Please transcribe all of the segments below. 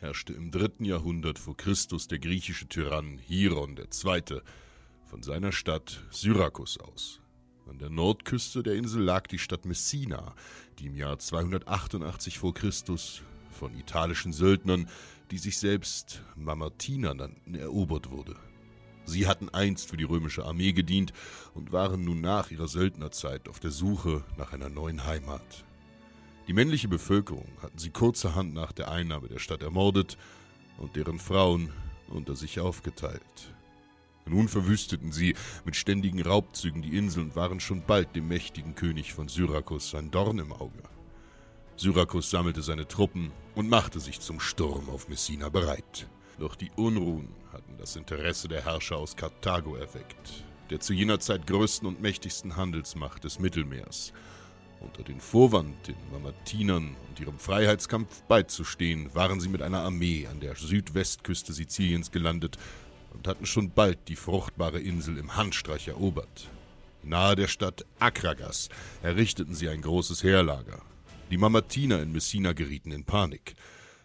herrschte im dritten Jahrhundert vor Christus der griechische Tyrann Hieron II. von seiner Stadt Syrakus aus. An der Nordküste der Insel lag die Stadt Messina, die im Jahr 288 vor Christus von italischen Söldnern, die sich selbst Mamertiner nannten, erobert wurde. Sie hatten einst für die römische Armee gedient und waren nun nach ihrer Söldnerzeit auf der Suche nach einer neuen Heimat. Die männliche Bevölkerung hatten sie kurzerhand nach der Einnahme der Stadt ermordet und deren Frauen unter sich aufgeteilt. Nun verwüsteten sie mit ständigen Raubzügen die Insel und waren schon bald dem mächtigen König von Syrakus ein Dorn im Auge. Syrakus sammelte seine Truppen und machte sich zum Sturm auf Messina bereit. Doch die Unruhen hatten das Interesse der Herrscher aus Karthago erweckt, der zu jener Zeit größten und mächtigsten Handelsmacht des Mittelmeers unter den Vorwand, den Mamertinern und ihrem Freiheitskampf beizustehen, waren sie mit einer Armee an der Südwestküste Siziliens gelandet und hatten schon bald die fruchtbare Insel im Handstreich erobert. Nahe der Stadt Akragas errichteten sie ein großes Heerlager. Die Mamertiner in Messina gerieten in Panik,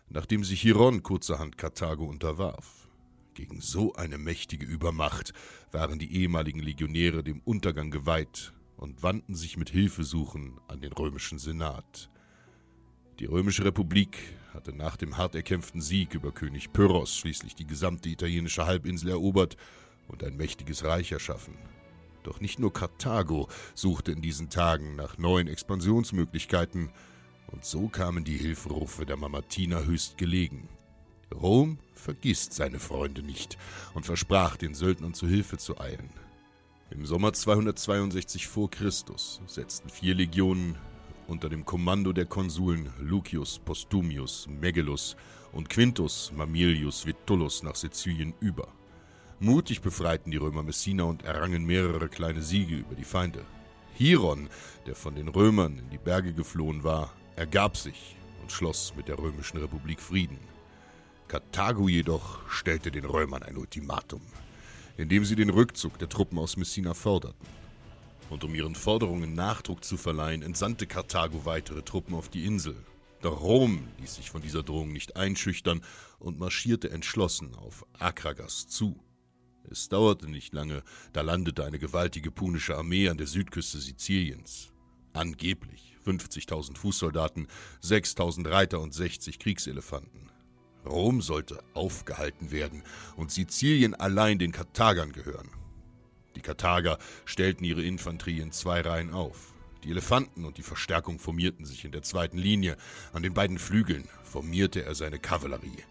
nachdem sich Chiron kurzerhand Karthago unterwarf. Gegen so eine mächtige Übermacht waren die ehemaligen Legionäre dem Untergang geweiht und wandten sich mit Hilfesuchen an den römischen Senat. Die römische Republik hatte nach dem hart erkämpften Sieg über König Pyrrhos schließlich die gesamte italienische Halbinsel erobert und ein mächtiges Reich erschaffen. Doch nicht nur Karthago suchte in diesen Tagen nach neuen Expansionsmöglichkeiten, und so kamen die Hilferufe der Mamertiner höchst gelegen. Rom vergisst seine Freunde nicht und versprach den Söldnern zu Hilfe zu eilen. Im Sommer 262 v. Chr. setzten vier Legionen unter dem Kommando der Konsuln Lucius Postumius Megellus und Quintus Mamilius Vitullus nach Sizilien über. Mutig befreiten die Römer Messina und errangen mehrere kleine Siege über die Feinde. Hieron, der von den Römern in die Berge geflohen war, ergab sich und schloss mit der römischen Republik Frieden. Karthago jedoch stellte den Römern ein Ultimatum indem sie den Rückzug der Truppen aus Messina forderten. Und um ihren Forderungen Nachdruck zu verleihen, entsandte Karthago weitere Truppen auf die Insel. Doch Rom ließ sich von dieser Drohung nicht einschüchtern und marschierte entschlossen auf Akragas zu. Es dauerte nicht lange, da landete eine gewaltige punische Armee an der Südküste Siziliens. Angeblich 50.000 Fußsoldaten, 6.000 Reiter und 60 Kriegselefanten. Rom sollte aufgehalten werden und Sizilien allein den Karthagern gehören. Die Karthager stellten ihre Infanterie in zwei Reihen auf. Die Elefanten und die Verstärkung formierten sich in der zweiten Linie. An den beiden Flügeln formierte er seine Kavallerie.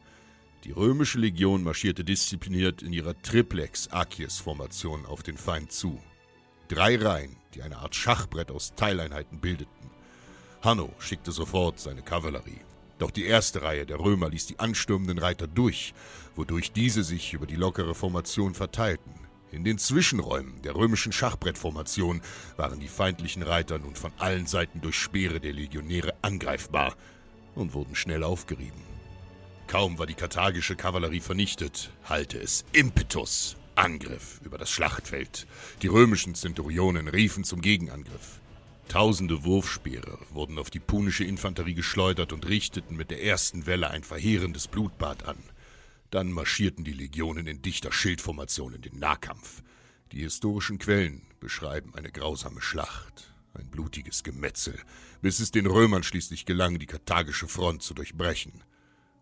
Die römische Legion marschierte diszipliniert in ihrer Triplex-Acies-Formation auf den Feind zu. Drei Reihen, die eine Art Schachbrett aus Teileinheiten bildeten. Hanno schickte sofort seine Kavallerie. Doch die erste Reihe der Römer ließ die anstürmenden Reiter durch, wodurch diese sich über die lockere Formation verteilten. In den Zwischenräumen der römischen Schachbrettformation waren die feindlichen Reiter nun von allen Seiten durch Speere der Legionäre angreifbar und wurden schnell aufgerieben. Kaum war die karthagische Kavallerie vernichtet, hallte es Impetus, Angriff über das Schlachtfeld. Die römischen Zenturionen riefen zum Gegenangriff. Tausende Wurfspeere wurden auf die punische Infanterie geschleudert und richteten mit der ersten Welle ein verheerendes Blutbad an. Dann marschierten die Legionen in dichter Schildformation in den Nahkampf. Die historischen Quellen beschreiben eine grausame Schlacht, ein blutiges Gemetzel, bis es den Römern schließlich gelang, die karthagische Front zu durchbrechen.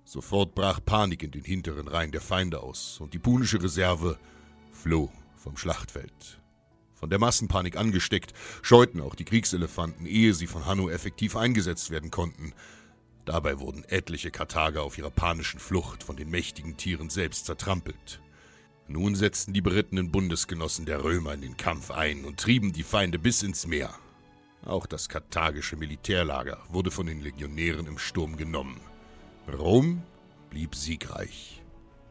Sofort brach Panik in den hinteren Reihen der Feinde aus und die punische Reserve floh vom Schlachtfeld. Von der Massenpanik angesteckt, scheuten auch die Kriegselefanten, ehe sie von Hanno effektiv eingesetzt werden konnten. Dabei wurden etliche Karthager auf ihrer panischen Flucht von den mächtigen Tieren selbst zertrampelt. Nun setzten die berittenen Bundesgenossen der Römer in den Kampf ein und trieben die Feinde bis ins Meer. Auch das karthagische Militärlager wurde von den Legionären im Sturm genommen. Rom blieb siegreich.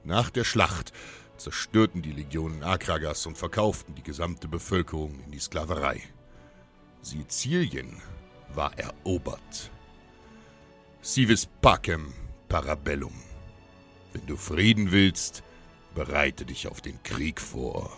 Nach der Schlacht zerstörten die Legionen Akragas und verkauften die gesamte Bevölkerung in die Sklaverei. Sizilien war erobert. Civis pacem parabellum. Wenn du Frieden willst, bereite dich auf den Krieg vor.